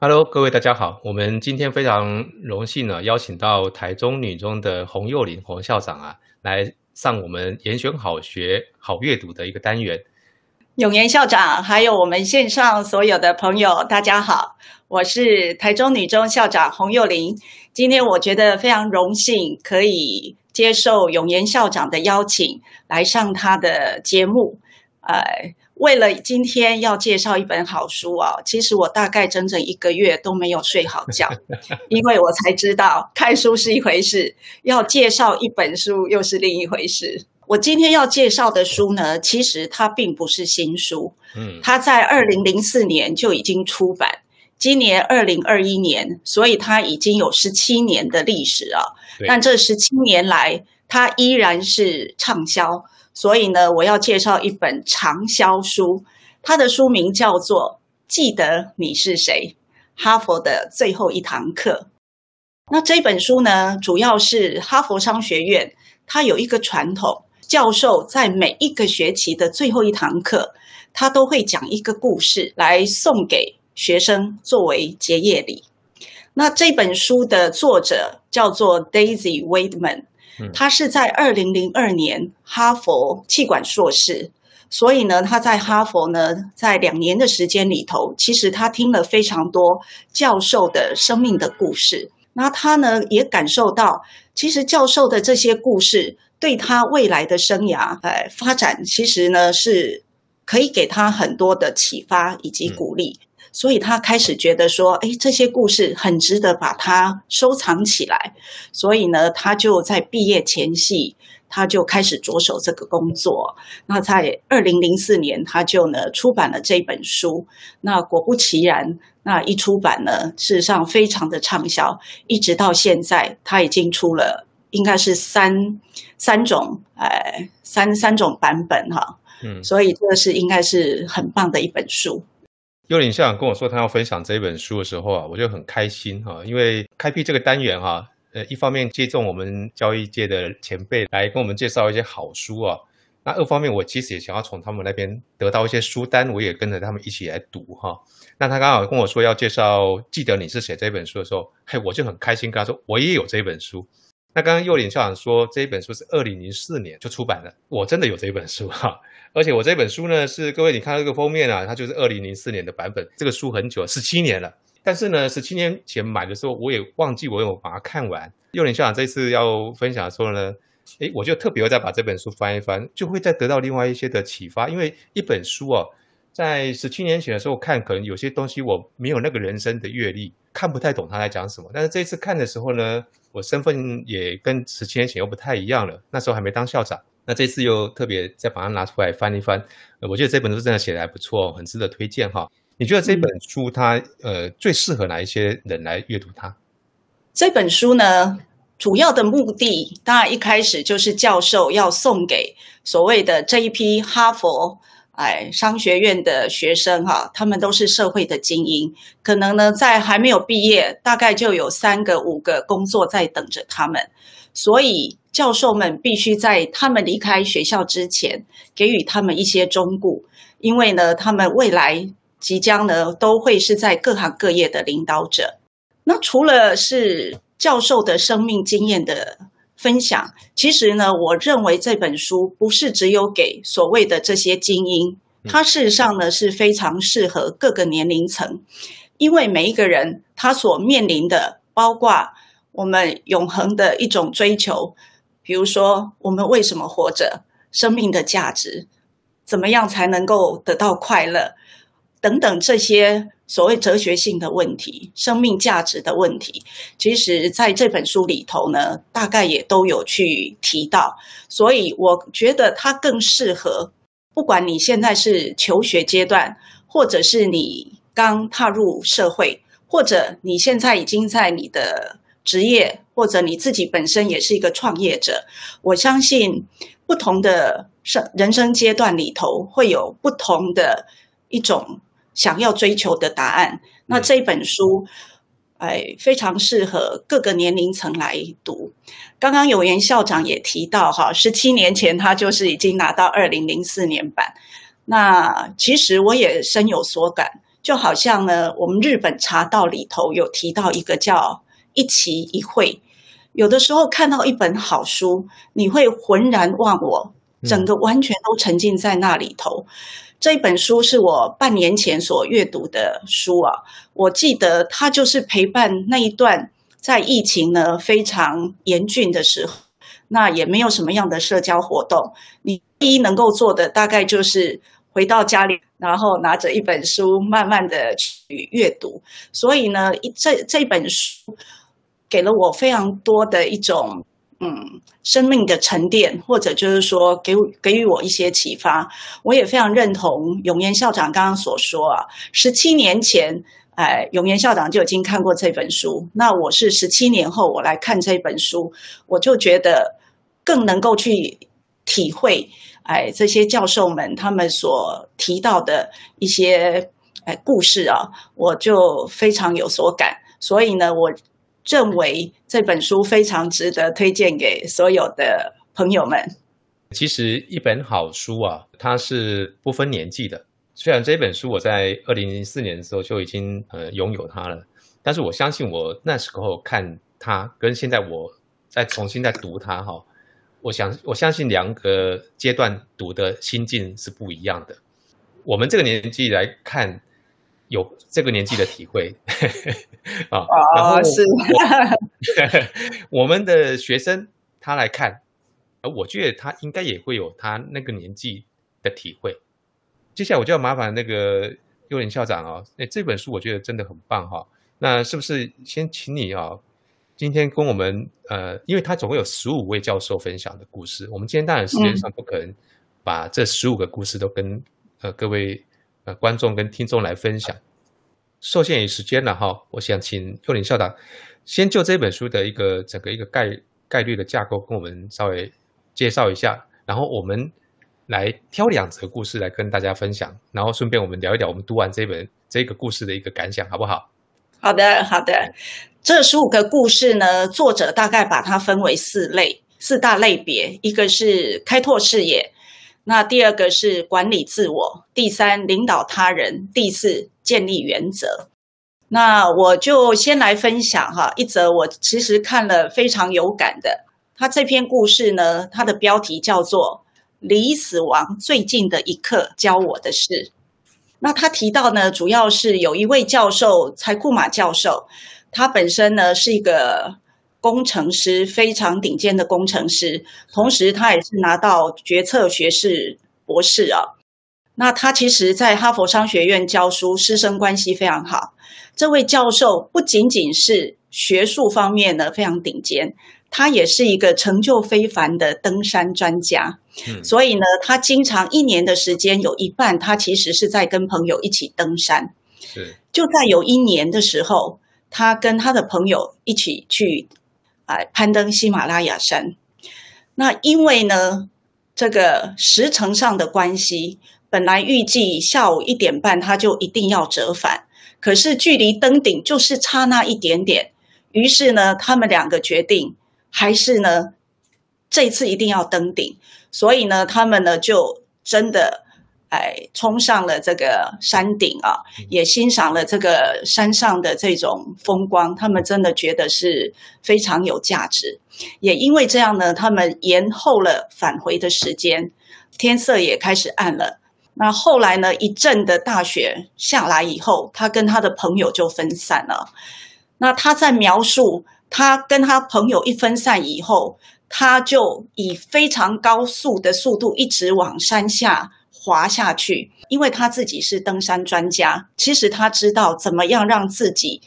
Hello，各位大家好。我们今天非常荣幸呢，邀请到台中女中的洪幼林洪校长啊，来上我们严选好学好阅读的一个单元。永言校长，还有我们线上所有的朋友，大家好，我是台中女中校长洪幼林。今天我觉得非常荣幸，可以接受永言校长的邀请，来上他的节目。呃。为了今天要介绍一本好书啊，其实我大概整整一个月都没有睡好觉，因为我才知道看书是一回事，要介绍一本书又是另一回事。我今天要介绍的书呢，其实它并不是新书，嗯，它在二零零四年就已经出版，今年二零二一年，所以它已经有十七年的历史啊。但这十七年来，它依然是畅销。所以呢，我要介绍一本畅销书，它的书名叫做《记得你是谁：哈佛的最后一堂课》。那这本书呢，主要是哈佛商学院，它有一个传统，教授在每一个学期的最后一堂课，他都会讲一个故事来送给学生作为结业礼。那这本书的作者叫做 Daisy Weidman。他是在二零零二年哈佛气管硕士，所以呢，他在哈佛呢，在两年的时间里头，其实他听了非常多教授的生命的故事。那他呢，也感受到，其实教授的这些故事对他未来的生涯，呃，发展其实呢，是可以给他很多的启发以及鼓励。所以他开始觉得说，哎，这些故事很值得把它收藏起来。所以呢，他就在毕业前夕，他就开始着手这个工作。那在二零零四年，他就呢出版了这本书。那果不其然，那一出版呢，事实上非常的畅销，一直到现在，他已经出了应该是三三种，呃，三三种版本哈。嗯，所以这是应该是很棒的一本书。幽灵校长跟我说他要分享这本书的时候啊，我就很开心哈，因为开辟这个单元哈，呃，一方面接种我们教育界的前辈来跟我们介绍一些好书啊，那二方面我其实也想要从他们那边得到一些书单，我也跟着他们一起来读哈。那他刚好跟我说要介绍《记得你是谁》这本书的时候，嘿，我就很开心跟他说我也有这本书。那刚刚祐琳校长说这一本书是二零零四年就出版的，我真的有这本书哈，而且我这本书呢是各位你看这个封面啊，它就是二零零四年的版本，这个书很久，十七年了。但是呢，十七年前买的时候我也忘记我有把它看完。祐琳校长这次要分享的时候呢，诶，我就特别再把这本书翻一翻，就会再得到另外一些的启发，因为一本书啊。在十七年前的时候看，可能有些东西我没有那个人生的阅历，看不太懂他在讲什么。但是这次看的时候呢，我身份也跟十七年前又不太一样了。那时候还没当校长，那这次又特别再把它拿出来翻一翻。我觉得这本书真的写得还不错，很值得推荐哈。你觉得这本书它呃最适合哪一些人来阅读它？这本书呢，主要的目的当然一开始就是教授要送给所谓的这一批哈佛。哎，商学院的学生哈，他们都是社会的精英，可能呢在还没有毕业，大概就有三个、五个工作在等着他们，所以教授们必须在他们离开学校之前，给予他们一些忠告，因为呢，他们未来即将呢都会是在各行各业的领导者。那除了是教授的生命经验的。分享，其实呢，我认为这本书不是只有给所谓的这些精英，它事实上呢是非常适合各个年龄层，因为每一个人他所面临的，包括我们永恒的一种追求，比如说我们为什么活着，生命的价值，怎么样才能够得到快乐，等等这些。所谓哲学性的问题、生命价值的问题，其实在这本书里头呢，大概也都有去提到。所以我觉得它更适合，不管你现在是求学阶段，或者是你刚踏入社会，或者你现在已经在你的职业，或者你自己本身也是一个创业者。我相信不同的生人生阶段里头，会有不同的一种。想要追求的答案，那这本书，哎，非常适合各个年龄层来读。刚刚有言校长也提到，哈，十七年前他就是已经拿到二零零四年版。那其实我也深有所感，就好像呢，我们日本茶道里头有提到一个叫一期一会，有的时候看到一本好书，你会浑然忘我，整个完全都沉浸在那里头。嗯、这一本书是我半年前所阅读的书啊，我记得它就是陪伴那一段在疫情呢非常严峻的时候，那也没有什么样的社交活动，你第一能够做的大概就是。回到家里，然后拿着一本书，慢慢的去阅读。所以呢，这这本书给了我非常多的一种嗯生命的沉淀，或者就是说给给予我一些启发。我也非常认同永言校长刚刚所说啊，十七年前，哎，永言校长就已经看过这本书。那我是十七年后我来看这本书，我就觉得更能够去体会。哎，这些教授们他们所提到的一些哎故事啊，我就非常有所感。所以呢，我认为这本书非常值得推荐给所有的朋友们。其实一本好书啊，它是不分年纪的。虽然这本书我在二零零四年的时候就已经呃拥有它了，但是我相信我那时候看它，跟现在我再重新再读它哈。我想，我相信两个阶段读的心境是不一样的。我们这个年纪来看，有这个年纪的体会啊。然后是 我们的学生他来看，我觉得他应该也会有他那个年纪的体会。接下来我就要麻烦那个幼龄校长啊，那这本书我觉得真的很棒哈。那是不是先请你啊？今天跟我们呃，因为他总共有十五位教授分享的故事，我们今天当然时间上不可能把这十五个故事都跟呃各位呃观众跟听众来分享，受限于时间了哈，我想请幼林校长先就这本书的一个整个一个概概率的架构跟我们稍微介绍一下，然后我们来挑两则故事来跟大家分享，然后顺便我们聊一聊我们读完这本这个故事的一个感想，好不好？好的，好的。这十五个故事呢，作者大概把它分为四类、四大类别。一个是开拓视野，那第二个是管理自我，第三领导他人，第四建立原则。那我就先来分享哈，一则我其实看了非常有感的。他这篇故事呢，它的标题叫做《离死亡最近的一刻教我的事》。那他提到呢，主要是有一位教授，柴库马教授，他本身呢是一个工程师，非常顶尖的工程师，同时他也是拿到决策学士博士啊。那他其实在哈佛商学院教书，师生关系非常好。这位教授不仅仅是学术方面呢非常顶尖。他也是一个成就非凡的登山专家，嗯，所以呢，他经常一年的时间有一半，他其实是在跟朋友一起登山。是，就在有一年的时候，他跟他的朋友一起去啊攀登喜马拉雅山。那因为呢，这个时程上的关系，本来预计下午一点半他就一定要折返，可是距离登顶就是差那一点点，于是呢，他们两个决定。还是呢，这次一定要登顶，所以呢，他们呢就真的哎冲上了这个山顶啊，也欣赏了这个山上的这种风光，他们真的觉得是非常有价值。也因为这样呢，他们延后了返回的时间，天色也开始暗了。那后来呢，一阵的大雪下来以后，他跟他的朋友就分散了。那他在描述。他跟他朋友一分散以后，他就以非常高速的速度一直往山下滑下去。因为他自己是登山专家，其实他知道怎么样让自己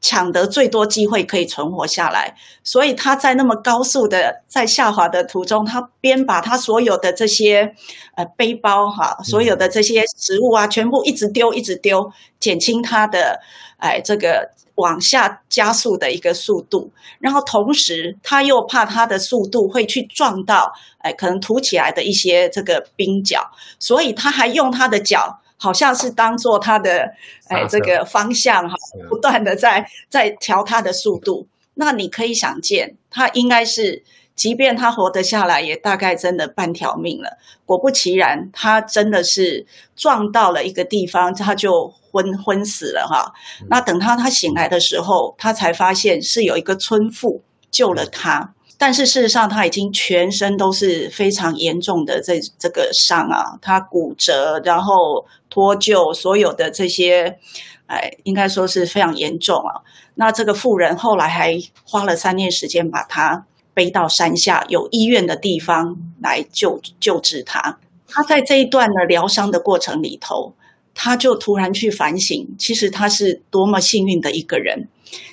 抢得最多机会可以存活下来。所以他在那么高速的在下滑的途中，他边把他所有的这些呃背包哈，所有的这些食物啊，全部一直丢，一直丢，减轻他的哎这个。往下加速的一个速度，然后同时他又怕他的速度会去撞到，哎，可能凸起来的一些这个冰角，所以他还用他的脚，好像是当做他的，哎，这个方向哈，不断的在在调他的速度。那你可以想见，他应该是即便他活得下来，也大概真的半条命了。果不其然，他真的是撞到了一个地方，他就昏昏死了哈。那等他他醒来的时候，他才发现是有一个村妇救了他。但是事实上，他已经全身都是非常严重的这这个伤啊，他骨折，然后脱臼，所有的这些，哎，应该说是非常严重啊。那这个妇人后来还花了三年时间把他背到山下有医院的地方来救救治他。他在这一段的疗伤的过程里头，他就突然去反省，其实他是多么幸运的一个人。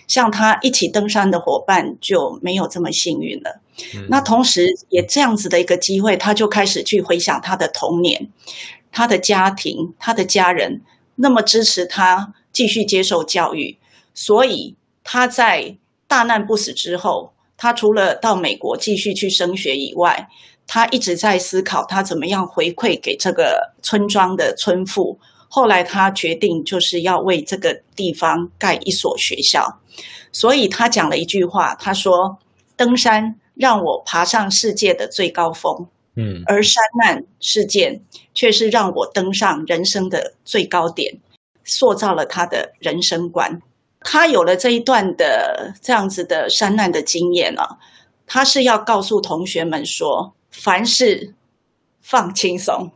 像他一起登山的伙伴就没有这么幸运了。嗯。那同时也这样子的一个机会，他就开始去回想他的童年，他的家庭，他的家人那么支持他继续接受教育，所以他在大难不死之后，他除了到美国继续去升学以外，他一直在思考他怎么样回馈给这个村庄的村妇。后来他决定就是要为这个地方盖一所学校，所以他讲了一句话，他说：“登山让我爬上世界的最高峰，嗯，而山难事件却是让我登上人生的最高点，塑造了他的人生观。他有了这一段的这样子的山难的经验啊，他是要告诉同学们说，凡事放轻松。”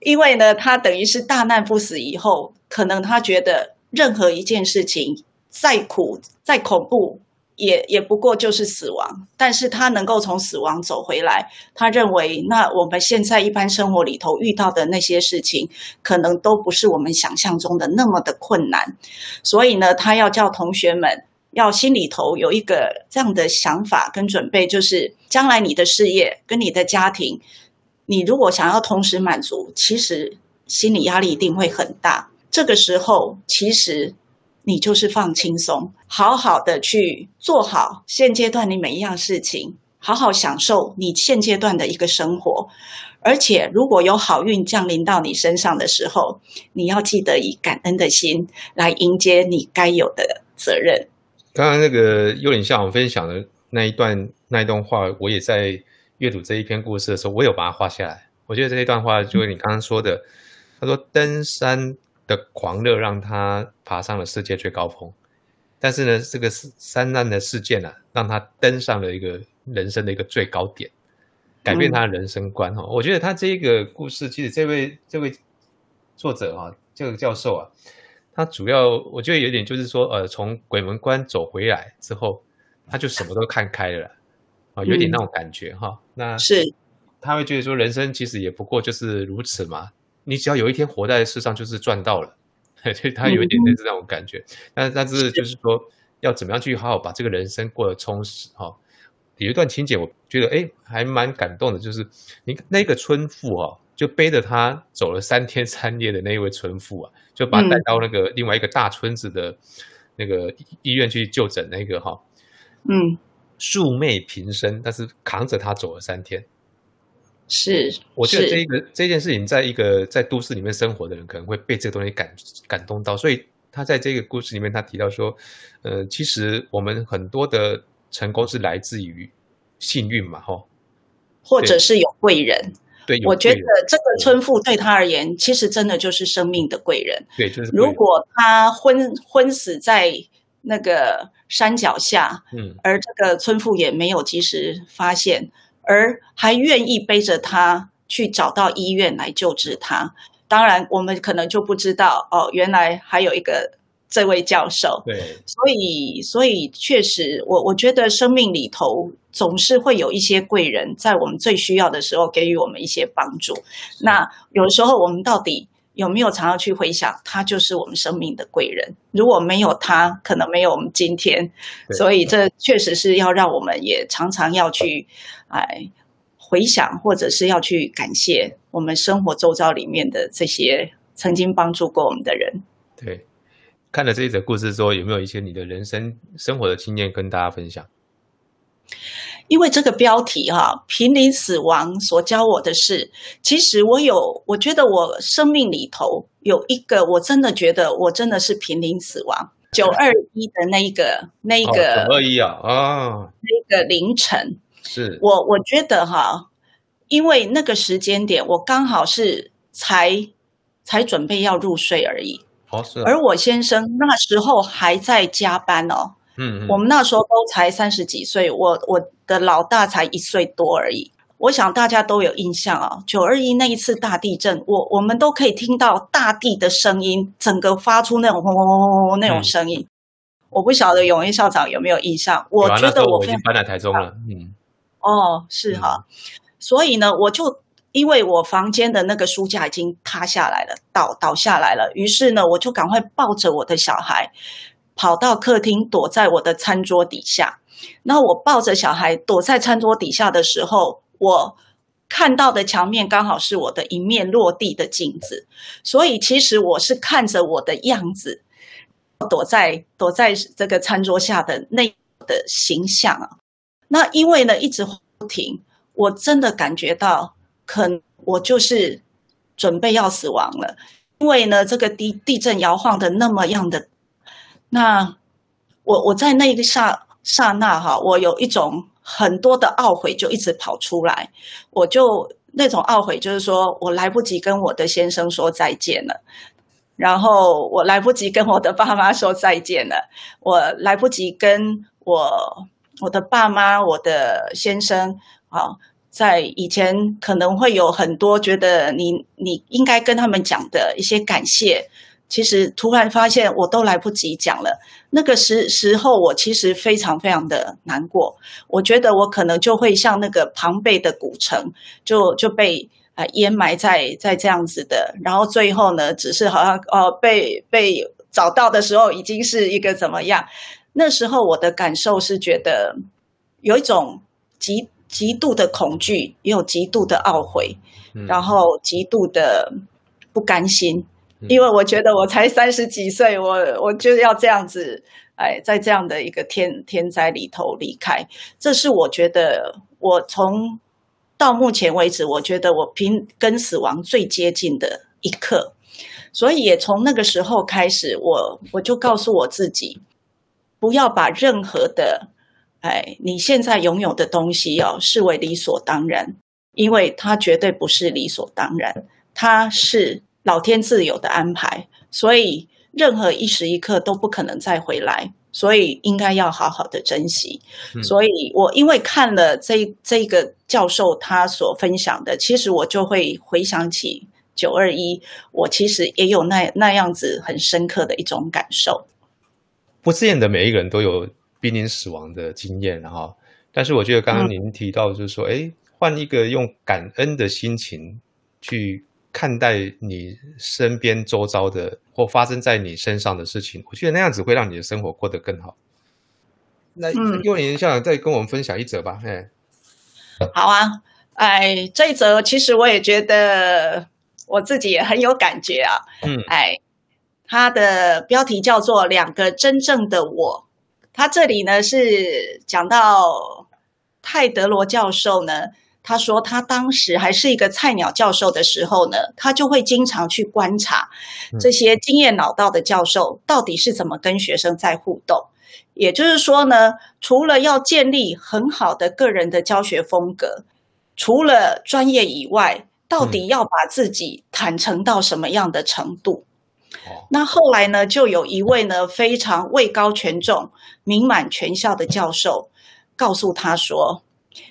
因为呢，他等于是大难不死以后，可能他觉得任何一件事情再苦再恐怖，也也不过就是死亡。但是他能够从死亡走回来，他认为那我们现在一般生活里头遇到的那些事情，可能都不是我们想象中的那么的困难。所以呢，他要叫同学们要心里头有一个这样的想法跟准备，就是将来你的事业跟你的家庭。你如果想要同时满足，其实心理压力一定会很大。这个时候，其实你就是放轻松，好好的去做好现阶段你每一样事情，好好享受你现阶段的一个生活。而且，如果有好运降临到你身上的时候，你要记得以感恩的心来迎接你该有的责任。刚刚那个幽灵向我分享的那一段那一段话，我也在。阅读这一篇故事的时候，我有把它画下来。我觉得这一段话就是你刚刚说的，他说登山的狂热让他爬上了世界最高峰，但是呢，这个三难的事件啊，让他登上了一个人生的一个最高点，改变他的人生观哈。我觉得他这一个故事，其实这位这位作者哈，这个教授啊，他主要我觉得有点就是说，呃，从鬼门关走回来之后，他就什么都看开了。啊，有点那种感觉哈、嗯。那是他会觉得说，人生其实也不过就是如此嘛。你只要有一天活在世上，就是赚到了。所以他有一点点是那种感觉。嗯、但但是就是说，要怎么样去好好把这个人生过得充实哈？有一段情节，我觉得哎，还蛮感动的，就是你那个村妇哈，就背着他走了三天三夜的那一位村妇啊，就把他带到那个另外一个大村子的那个医院去就诊那个哈，嗯。素昧平生，但是扛着他走了三天。是，我觉得这一个这件事情，在一个在都市里面生活的人，可能会被这个东西感感动到。所以他在这个故事里面，他提到说，呃，其实我们很多的成功是来自于幸运嘛，吼，或者是有贵人。对，我觉得这个村妇对他而言，其实真的就是生命的贵人。对，就是如果他昏昏死在那个。山脚下，嗯，而这个村妇也没有及时发现，而还愿意背着他去找到医院来救治他。当然，我们可能就不知道哦，原来还有一个这位教授。对，所以，所以确实，我我觉得生命里头总是会有一些贵人，在我们最需要的时候给予我们一些帮助。那有时候我们到底，有没有常常去回想，他就是我们生命的贵人？如果没有他，可能没有我们今天。所以这确实是要让我们也常常要去哎回想，或者是要去感谢我们生活周遭里面的这些曾经帮助过我们的人。对，看了这一则故事之后，有没有一些你的人生生活的经验跟大家分享？因为这个标题哈、啊，濒临死亡所教我的是，其实我有，我觉得我生命里头有一个，我真的觉得我真的是濒临死亡。九二一的那一个 那一个九二一啊啊，那个凌晨，是我我觉得哈，因为那个时间点我刚好是才才准备要入睡而已。哦，是。而我先生那时候还在加班哦。嗯，嗯。我们那时候都才三十几岁，我我的老大才一岁多而已。我想大家都有印象啊，九二一那一次大地震，我我们都可以听到大地的声音，整个发出那种轰轰轰轰那种声音。嗯、我不晓得永瑛校长有没有印象？我觉得我，我已经搬来台中了。嗯，哦，是哈，嗯、所以呢，我就因为我房间的那个书架已经塌下来了，倒倒下来了，于是呢，我就赶快抱着我的小孩，跑到客厅，躲在我的餐桌底下。那我抱着小孩躲在餐桌底下的时候，我看到的墙面刚好是我的一面落地的镜子，所以其实我是看着我的样子，躲在躲在这个餐桌下的那的形象啊。那因为呢一直不停，我真的感觉到，可能我就是准备要死亡了。因为呢这个地地震摇晃的那么样的，那我我在那一个刹刹那哈，我有一种。很多的懊悔就一直跑出来，我就那种懊悔，就是说我来不及跟我的先生说再见了，然后我来不及跟我的爸妈说再见了，我来不及跟我我的爸妈、我的先生啊，在以前可能会有很多觉得你你应该跟他们讲的一些感谢。其实突然发现我都来不及讲了，那个时时候我其实非常非常的难过，我觉得我可能就会像那个庞贝的古城，就就被呃淹埋在在这样子的，然后最后呢，只是好像哦、呃、被被找到的时候已经是一个怎么样？那时候我的感受是觉得有一种极极度的恐惧，也有极度的懊悔，然后极度的不甘心。因为我觉得我才三十几岁，我我就要这样子，哎，在这样的一个天天灾里头离开，这是我觉得我从到目前为止，我觉得我平跟死亡最接近的一刻，所以也从那个时候开始，我我就告诉我自己，不要把任何的，哎，你现在拥有的东西哦，视为理所当然，因为它绝对不是理所当然，它是。老天自有的安排，所以任何一时一刻都不可能再回来，所以应该要好好的珍惜。嗯、所以我因为看了这这个教授他所分享的，其实我就会回想起九二一，我其实也有那那样子很深刻的一种感受。不自然的每一个人都有濒临死亡的经验哈，但是我觉得刚刚您提到就是说，哎、嗯，换一个用感恩的心情去。看待你身边周遭的或发生在你身上的事情，我觉得那样子会让你的生活过得更好。那幼年校长再跟我们分享一则吧。哎，好啊，哎，这一则其实我也觉得我自己也很有感觉啊。嗯，哎，它的标题叫做《两个真正的我》，它这里呢是讲到泰德罗教授呢。他说，他当时还是一个菜鸟教授的时候呢，他就会经常去观察这些经验老道的教授到底是怎么跟学生在互动。也就是说呢，除了要建立很好的个人的教学风格，除了专业以外，到底要把自己坦诚到什么样的程度？那后来呢，就有一位呢非常位高权重、名满全校的教授告诉他说。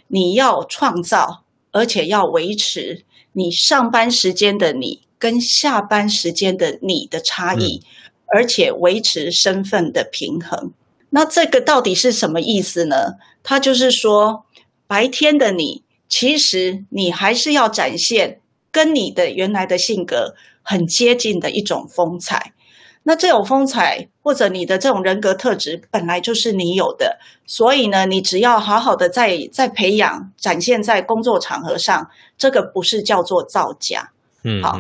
你要创造，而且要维持你上班时间的你跟下班时间的你的差异，嗯、而且维持身份的平衡。那这个到底是什么意思呢？它就是说，白天的你，其实你还是要展现跟你的原来的性格很接近的一种风采。那这种风采，或者你的这种人格特质，本来就是你有的，所以呢，你只要好好的在在培养，展现在工作场合上，这个不是叫做造假。嗯，好，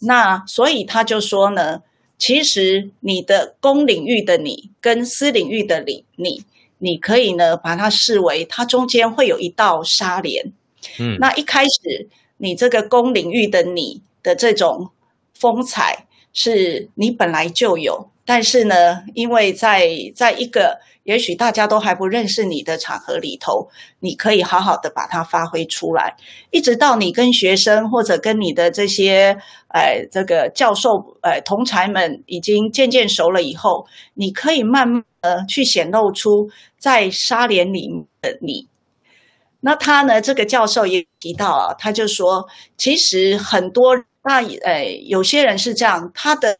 那所以他就说呢，其实你的公领域的你跟私领域的你，你你可以呢把它视为它中间会有一道纱帘。嗯，那一开始你这个公领域的你的这种风采。是你本来就有，但是呢，因为在在一个也许大家都还不认识你的场合里头，你可以好好的把它发挥出来，一直到你跟学生或者跟你的这些呃这个教授呃同侪们已经渐渐熟了以后，你可以慢慢的去显露出在纱帘里的你。那他呢，这个教授也提到啊，他就说，其实很多那呃有些人是这样，他的。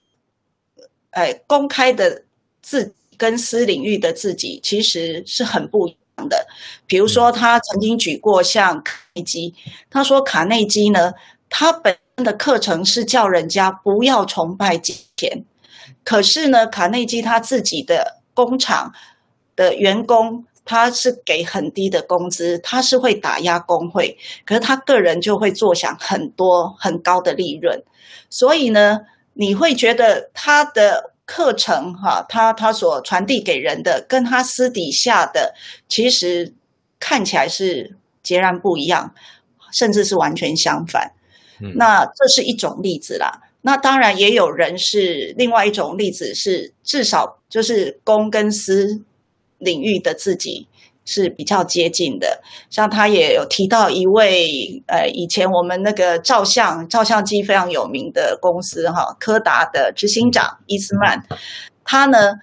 哎，公开的自跟私领域的自己其实是很不一样的。比如说，他曾经举过像卡内基，他说卡内基呢，他本身的课程是叫人家不要崇拜金钱，可是呢，卡内基他自己的工厂的员工，他是给很低的工资，他是会打压工会，可是他个人就会坐享很多很高的利润，所以呢。你会觉得他的课程哈，他他所传递给人的，跟他私底下的其实看起来是截然不一样，甚至是完全相反。嗯，那这是一种例子啦。那当然也有人是另外一种例子，是至少就是公跟私领域的自己。是比较接近的，像他也有提到一位，呃，以前我们那个照相照相机非常有名的公司哈，柯达的执行长伊斯曼，他呢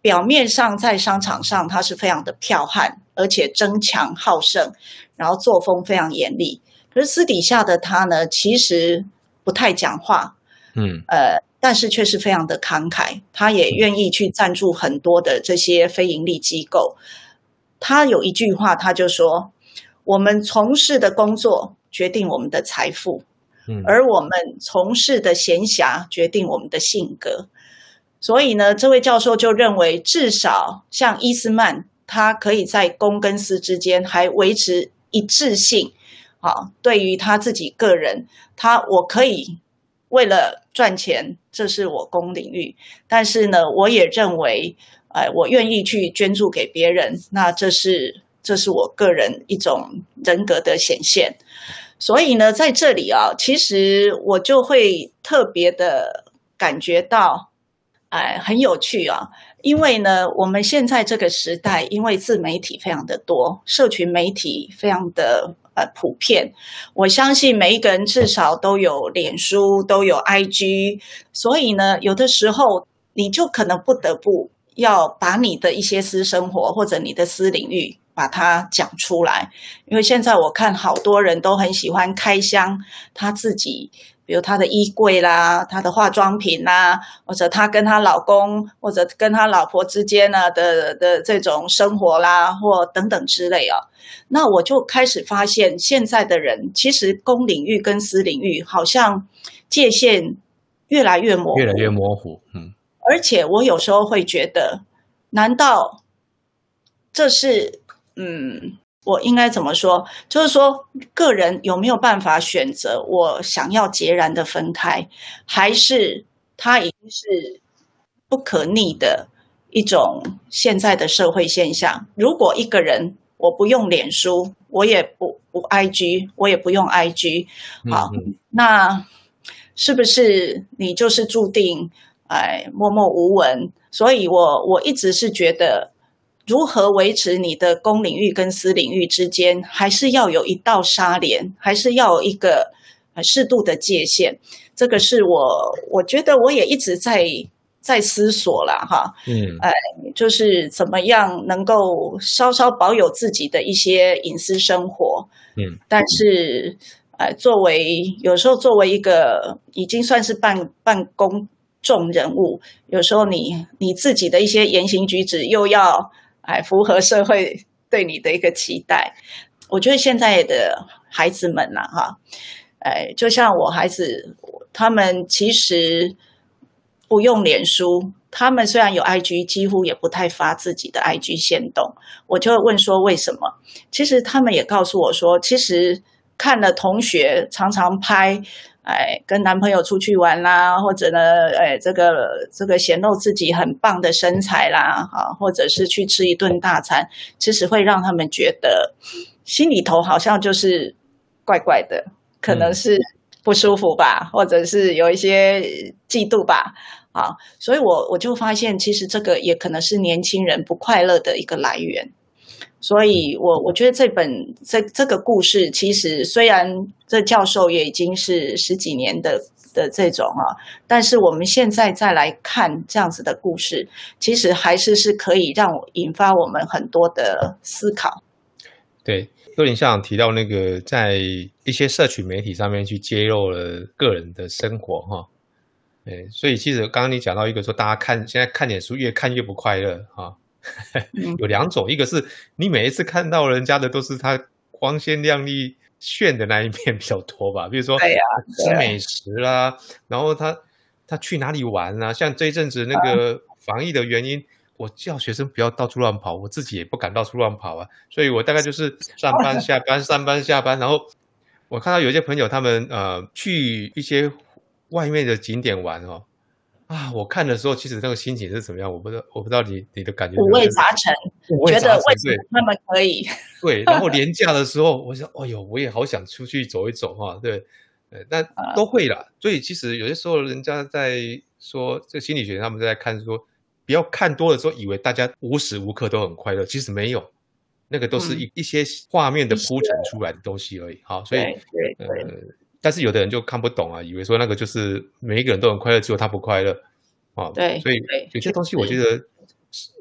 表面上在商场上他是非常的剽悍，而且争强好胜，然后作风非常严厉，可是私底下的他呢，其实不太讲话，嗯，呃，但是却是非常的慷慨，他也愿意去赞助很多的这些非盈利机构。他有一句话，他就说：“我们从事的工作决定我们的财富，嗯，而我们从事的闲暇决定我们的性格。所以呢，这位教授就认为，至少像伊斯曼，他可以在公跟私之间还维持一致性。好，对于他自己个人，他我可以为了赚钱，这是我公领域，但是呢，我也认为。”哎，我愿意去捐助给别人，那这是这是我个人一种人格的显现。所以呢，在这里啊，其实我就会特别的感觉到，哎，很有趣啊。因为呢，我们现在这个时代，因为自媒体非常的多，社群媒体非常的呃普遍，我相信每一个人至少都有脸书，都有 IG，所以呢，有的时候你就可能不得不。要把你的一些私生活或者你的私领域把它讲出来，因为现在我看好多人都很喜欢开箱他自己，比如他的衣柜啦、他的化妆品啦，或者他跟他老公或者跟他老婆之间呢的的这种生活啦，或等等之类啊。那我就开始发现，现在的人其实公领域跟私领域好像界限越来越模糊，越来越模糊，嗯。而且我有时候会觉得，难道这是嗯，我应该怎么说？就是说，个人有没有办法选择我想要截然的分开，还是它已经是不可逆的一种现在的社会现象？如果一个人我不用脸书，我也不不 IG，我也不用 IG，好，嗯嗯，那是不是你就是注定？哎，默默无闻，所以我我一直是觉得，如何维持你的公领域跟私领域之间，还是要有一道纱帘，还是要有一个适度的界限。这个是我我觉得我也一直在在思索了哈。嗯，哎，就是怎么样能够稍稍保有自己的一些隐私生活。嗯，但是，哎，作为有时候作为一个已经算是半半公。众人物，有时候你你自己的一些言行举止又要哎符合社会对你的一个期待。我觉得现在的孩子们呐，哈，哎，就像我孩子，他们其实不用脸书，他们虽然有 IG，几乎也不太发自己的 IG 限动。我就问说为什么？其实他们也告诉我说，其实看了同学常常拍。哎，跟男朋友出去玩啦，或者呢，哎，这个这个显露自己很棒的身材啦，啊，或者是去吃一顿大餐，其实会让他们觉得心里头好像就是怪怪的，可能是不舒服吧，或者是有一些嫉妒吧，啊，所以我我就发现，其实这个也可能是年轻人不快乐的一个来源。所以我我觉得这本这这个故事，其实虽然这教授也已经是十几年的的这种啊，但是我们现在再来看这样子的故事，其实还是是可以让我引发我们很多的思考。对，有点像提到那个在一些社群媒体上面去揭露了个人的生活哈。对，所以其实刚刚你讲到一个说，大家看现在看点书越看越不快乐哈。有两种，一个是你每一次看到人家的都是他光鲜亮丽炫的那一面比较多吧，比如说吃美食啦，然后他他去哪里玩啊？像这一阵子那个防疫的原因，我叫学生不要到处乱跑，我自己也不敢到处乱跑啊，所以我大概就是上班 下班上班下班，然后我看到有些朋友他们呃去一些外面的景点玩哦。啊，我看的时候，其实那个心情是怎么样？我不知道，我不知道你你的感觉。五味杂陈，觉得为什么他们可以？对，然后廉价的时候，我想，哎呦，我也好想出去走一走哈。对，呃，那都会啦。所以其实有些时候，人家在说这个心理学，他们在看说，不要看多了之后，以为大家无时无刻都很快乐，其实没有，那个都是一一些画面的铺陈出来的东西而已。好，所以呃。但是有的人就看不懂啊，以为说那个就是每一个人都很快乐，只有他不快乐啊。对，所以有些东西我觉得，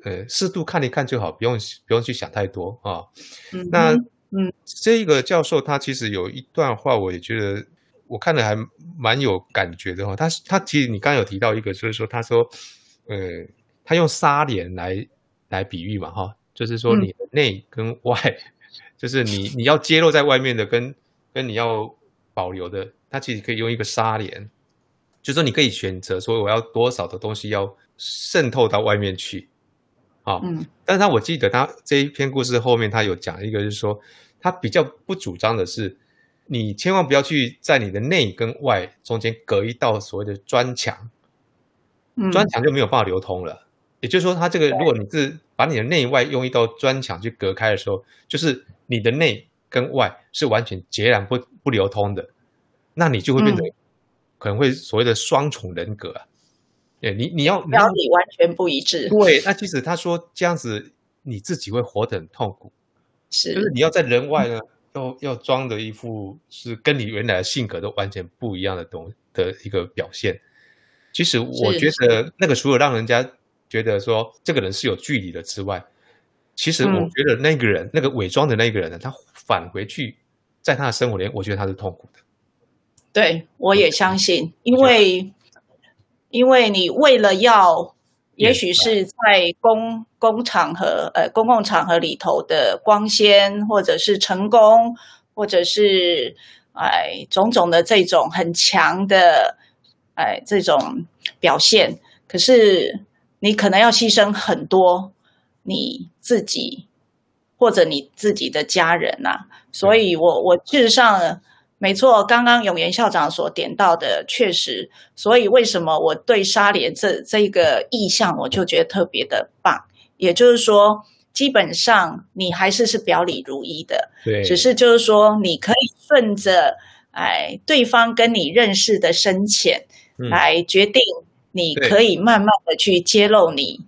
呃，适度看一看就好，不用不用去想太多啊。嗯、那嗯，这个教授他其实有一段话，我也觉得我看了还蛮有感觉的哈。他他其实你刚刚有提到一个，就是说他说，呃，他用纱帘来来比喻嘛哈，就是说你的内跟外，嗯、就是你你要揭露在外面的跟跟你要。保留的，它其实可以用一个纱帘，就是说你可以选择说我要多少的东西要渗透到外面去，啊，嗯，但是他我记得他这一篇故事后面他有讲一个，就是说他比较不主张的是，你千万不要去在你的内跟外中间隔一道所谓的砖墙，嗯，砖墙就没有办法流通了。也就是说，他这个如果你是把你的内外用一道砖墙去隔开的时候，就是你的内。跟外是完全截然不不流通的，那你就会变成可能会所谓的双重人格啊。对，你你要表里完全不一致。对，那其实他说这样子你自己会活得很痛苦，是，就是你要在人外呢，要要装的一副是跟你原来的性格都完全不一样的东的一个表现。其实我觉得那个除了让人家觉得说这个人是有距离的之外，其实我觉得那个人、嗯、那个伪装的那个人呢，他。返回去，在他的生活里，我觉得他是痛苦的。对，我也相信，因为因为你为了要，也许是在公公场合，呃，公共场合里头的光鲜，或者是成功，或者是哎种种的这种很强的哎这种表现，可是你可能要牺牲很多你自己。或者你自己的家人呐、啊，所以我我事实上没错，刚刚永元校长所点到的确实，所以为什么我对沙莲这这个意向，我就觉得特别的棒。也就是说，基本上你还是是表里如一的，对，只是就是说你可以顺着哎对方跟你认识的深浅来决定，你可以慢慢的去揭露你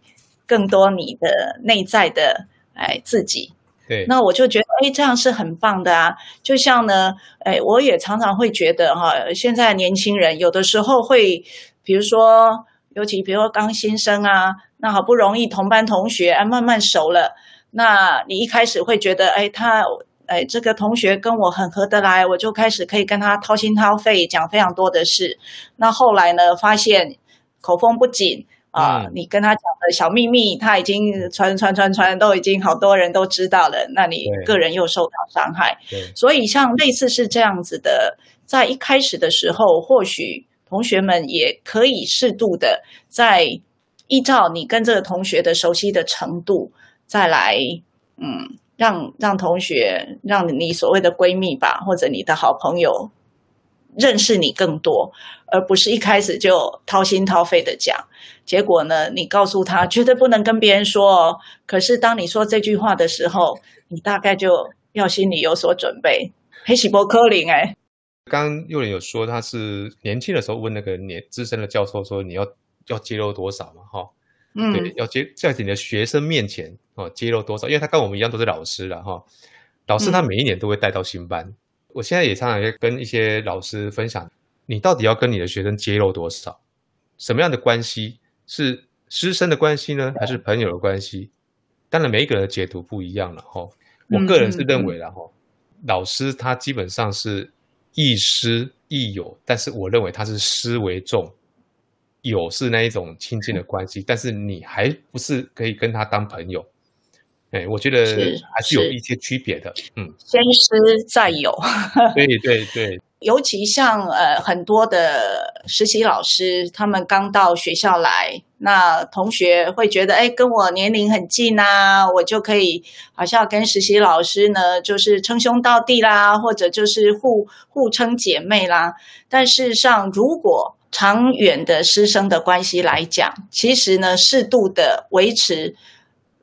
更多你的内在的哎自己。对，那我就觉得，哎，这样是很棒的啊！就像呢，哎，我也常常会觉得，哈，现在年轻人有的时候会，比如说，尤其比如说刚新生啊，那好不容易同班同学啊，慢慢熟了，那你一开始会觉得，哎，他，哎，这个同学跟我很合得来，我就开始可以跟他掏心掏肺讲非常多的事。那后来呢，发现口风不紧。啊，你跟他讲的小秘密，他已经传传传传，都已经好多人都知道了。那你个人又受到伤害，所以像类似是这样子的，在一开始的时候，或许同学们也可以适度的，在依照你跟这个同学的熟悉的程度，再来，嗯，让让同学，让你所谓的闺蜜吧，或者你的好朋友认识你更多，而不是一开始就掏心掏肺的讲。结果呢？你告诉他绝对不能跟别人说哦。可是当你说这句话的时候，你大概就要心里有所准备。黑喜伯科林哎，刚刚又仁有说他是年轻的时候问那个年资深的教授说，你要要揭露多少嘛，哈，嗯，对，要揭在你的学生面前哦，揭露多少，因为他跟我们一样都是老师了哈，老师他每一年都会带到新班，嗯、我现在也常常跟一些老师分享，你到底要跟你的学生揭露多少，什么样的关系是师生的关系呢，还是朋友的关系？当然每一个人的解读不一样了哈，我个人是认为了哈，老师他基本上是亦师亦友，但是我认为他是师为重。友是那一种亲近的关系，但是你还不是可以跟他当朋友，哎，我觉得还是有一些区别的，嗯，先师再友，对对对，尤其像呃很多的实习老师，他们刚到学校来，那同学会觉得，哎，跟我年龄很近啊，我就可以好像跟实习老师呢，就是称兄道弟啦，或者就是互互称姐妹啦，但事实上如果长远的师生的关系来讲，其实呢，适度的维持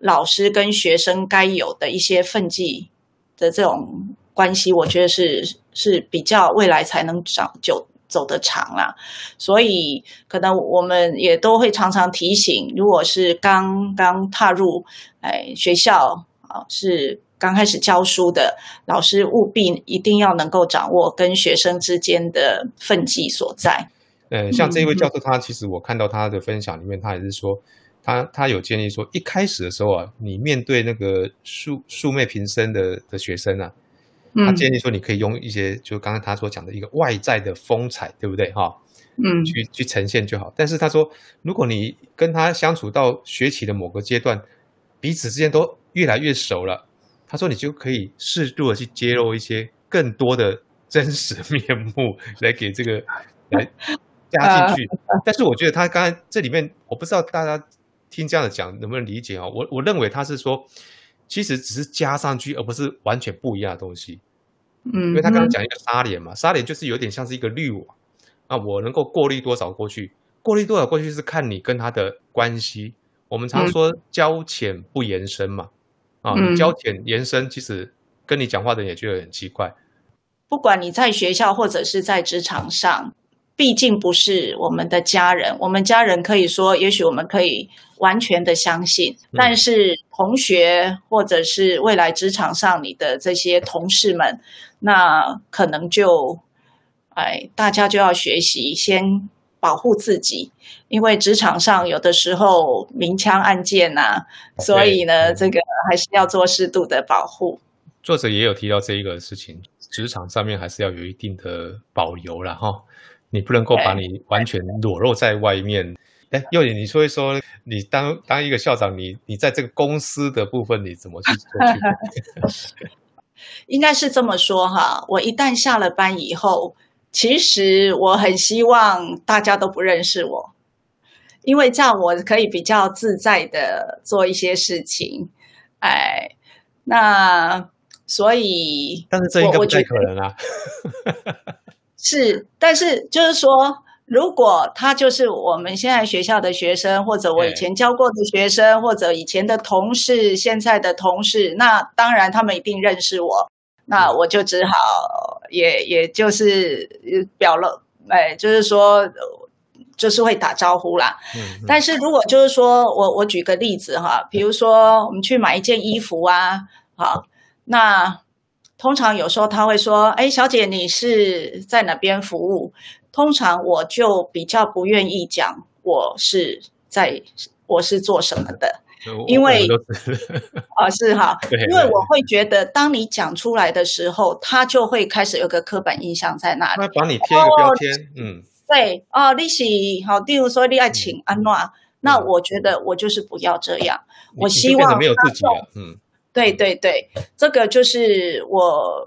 老师跟学生该有的一些分际的这种关系，我觉得是是比较未来才能长久走得长啦。所以，可能我们也都会常常提醒，如果是刚刚踏入哎学校啊，是刚开始教书的老师，务必一定要能够掌握跟学生之间的分际所在。呃，像这位教授，他其实我看到他的分享里面，他也是说，他他有建议说，一开始的时候啊，你面对那个素素昧平生的的学生啊，他建议说，你可以用一些，就刚刚他所讲的一个外在的风采，对不对哈？嗯，去去呈现就好。但是他说，如果你跟他相处到学期的某个阶段，彼此之间都越来越熟了，他说你就可以适度的去揭露一些更多的真实面目来给这个来。加进去，但是我觉得他刚才这里面，我不知道大家听这样的讲能不能理解啊？我我认为他是说，其实只是加上去，而不是完全不一样的东西。嗯，因为他刚刚讲一个纱帘嘛，纱帘就是有点像是一个滤网啊，我能够过滤多少过去，过滤多少过去是看你跟他的关系。我们常说交浅不言深嘛，啊，你交浅言深，其实跟你讲话的人也觉得很奇怪。不管你在学校或者是在职场上。毕竟不是我们的家人，我们家人可以说，也许我们可以完全的相信，但是同学或者是未来职场上你的这些同事们，那可能就，哎，大家就要学习先保护自己，因为职场上有的时候明枪暗箭呐，所以呢，这个还是要做适度的保护。作者也有提到这一个事情，职场上面还是要有一定的保留了哈。你不能够把你完全裸露在外面。哎，幼玲，你说一说，你当当一个校长，你你在这个公司的部分，你怎么去做？应该是这么说哈，我一旦下了班以后，其实我很希望大家都不认识我，因为这样我可以比较自在的做一些事情。哎，那所以，但是这应该不太可能啊。是，但是就是说，如果他就是我们现在学校的学生，或者我以前教过的学生，或者以前的同事，现在的同事，那当然他们一定认识我，那我就只好也也就是表露，哎，就是说就是会打招呼啦。嗯，但是如果就是说我我举个例子哈，比如说我们去买一件衣服啊，好，那。通常有时候他会说：“哎，小姐，你是在哪边服务？”通常我就比较不愿意讲我是在我是做什么的，因为啊是哈，因为我会觉得当你讲出来的时候，他就会开始有个刻板印象在那里，他把你贴一个标签，嗯，对哦，你是好，例如说你爱请安娜，那我觉得我就是不要这样，我希望没有自己了，嗯。对对对，这个就是我，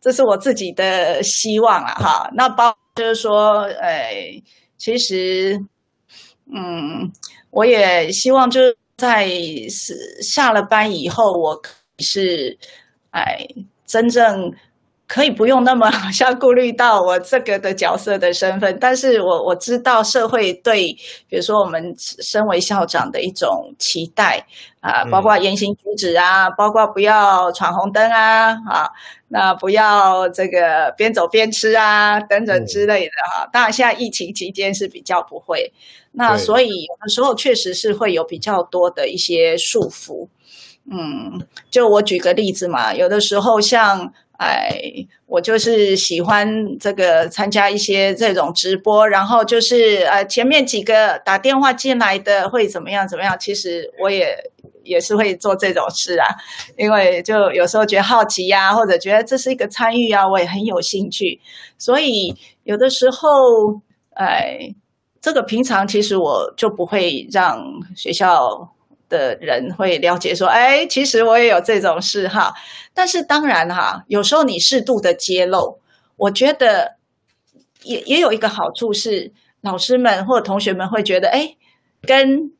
这是我自己的希望了哈。那包就是说，哎，其实，嗯，我也希望就是在是下了班以后，我是哎真正可以不用那么 好像顾虑到我这个的角色的身份，但是我我知道社会对，比如说我们身为校长的一种期待啊，包括言行举止啊，包括不要闯红灯啊，啊，那不要这个边走边吃啊，等等之类的哈。当然现在疫情期间是比较不会，那所以有的时候确实是会有比较多的一些束缚。嗯，就我举个例子嘛，有的时候像。哎，我就是喜欢这个参加一些这种直播，然后就是呃，前面几个打电话进来的会怎么样怎么样？其实我也也是会做这种事啊，因为就有时候觉得好奇呀、或者觉得这是一个参与啊，我也很有兴趣。所以有的时候，哎，这个平常其实我就不会让学校。的人会了解说，哎，其实我也有这种嗜好，但是当然哈，有时候你适度的揭露，我觉得也也有一个好处是，老师们或者同学们会觉得，哎，跟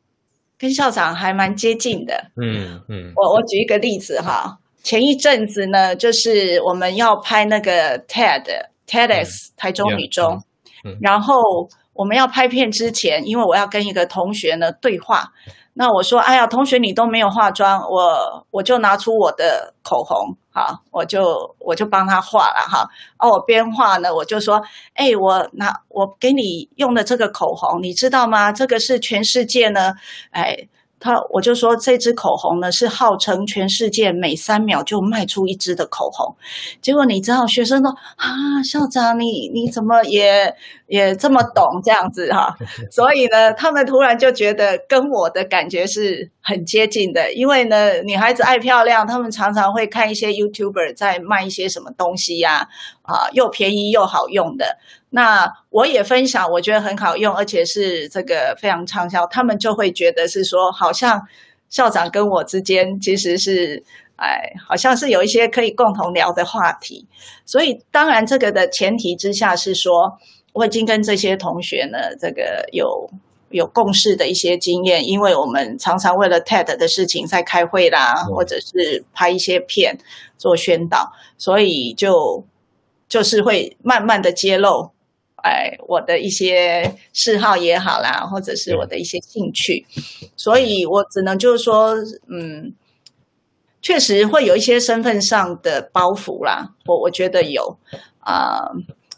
跟校长还蛮接近的。嗯嗯，我我举一个例子哈，前一阵子呢，就是我们要拍那个 TED TEDx 台中女中，然后我们要拍片之前，因为我要跟一个同学呢对话。那我说，哎呀，同学，你都没有化妆，我我就拿出我的口红，好，我就我就帮他画了哈。哦，我边画呢，我就说，哎，我拿我给你用的这个口红，你知道吗？这个是全世界呢，哎。他我就说，这支口红呢，是号称全世界每三秒就卖出一支的口红，结果你知道学生说啊，校长你你怎么也也这么懂这样子哈、啊？所以呢，他们突然就觉得跟我的感觉是很接近的，因为呢，女孩子爱漂亮，他们常常会看一些 YouTuber 在卖一些什么东西呀、啊，啊，又便宜又好用的。那我也分享，我觉得很好用，而且是这个非常畅销。他们就会觉得是说，好像校长跟我之间其实是，哎，好像是有一些可以共同聊的话题。所以，当然这个的前提之下是说，我已经跟这些同学呢，这个有有共识的一些经验，因为我们常常为了 TED 的事情在开会啦，或者是拍一些片做宣导，所以就就是会慢慢的揭露。哎，我的一些嗜好也好啦，或者是我的一些兴趣，所以我只能就是说，嗯，确实会有一些身份上的包袱啦，我我觉得有啊，呃，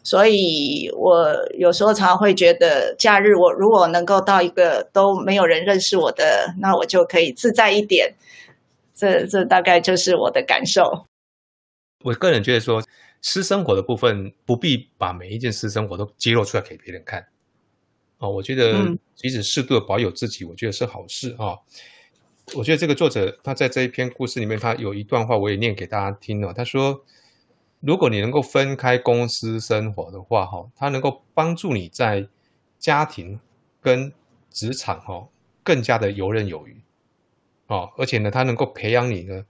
所以我有时候常常会觉得，假日我如果能够到一个都没有人认识我的，那我就可以自在一点，这这大概就是我的感受。我个人觉得说。私生活的部分不必把每一件私生活都揭露出来给别人看，哦，我觉得即使适度的保有自己，我觉得是好事啊、哦。我觉得这个作者他在这一篇故事里面，他有一段话我也念给大家听了。他说：“如果你能够分开公司生活的话，哈，他能够帮助你在家庭跟职场哈更加的游刃有余，哦，而且呢，他能够培养你呢。”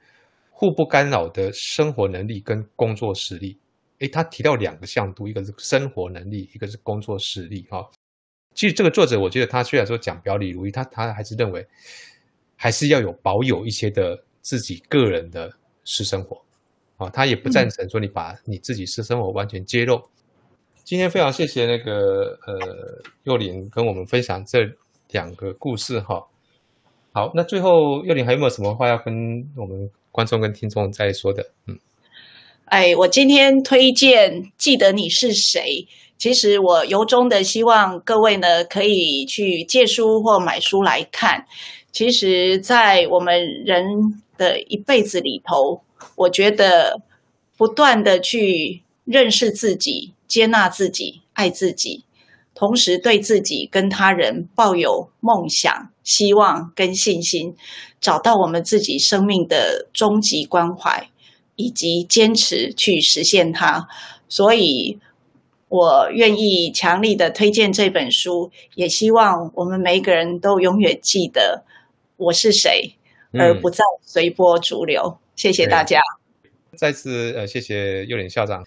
互不干扰的生活能力跟工作实力，诶，他提到两个向度，一个是生活能力，一个是工作实力。哈，其实这个作者，我觉得他虽然说讲表里如一，他他还是认为还是要有保有一些的自己个人的私生活。啊，他也不赞成说你把你自己私生活完全揭露。嗯、今天非常谢谢那个呃幼林跟我们分享这两个故事哈。好，那最后幼林还有没有什么话要跟我们？观众跟听众再说的，嗯，哎，我今天推荐记得你是谁。其实我由衷的希望各位呢可以去借书或买书来看。其实，在我们人的一辈子里头，我觉得不断的去认识自己、接纳自己、爱自己，同时对自己跟他人抱有梦想、希望跟信心。找到我们自己生命的终极关怀，以及坚持去实现它。所以，我愿意强力的推荐这本书，也希望我们每一个人都永远记得我是谁，而不再随波逐流。嗯、谢谢大家。再次呃，谢谢幼脸校长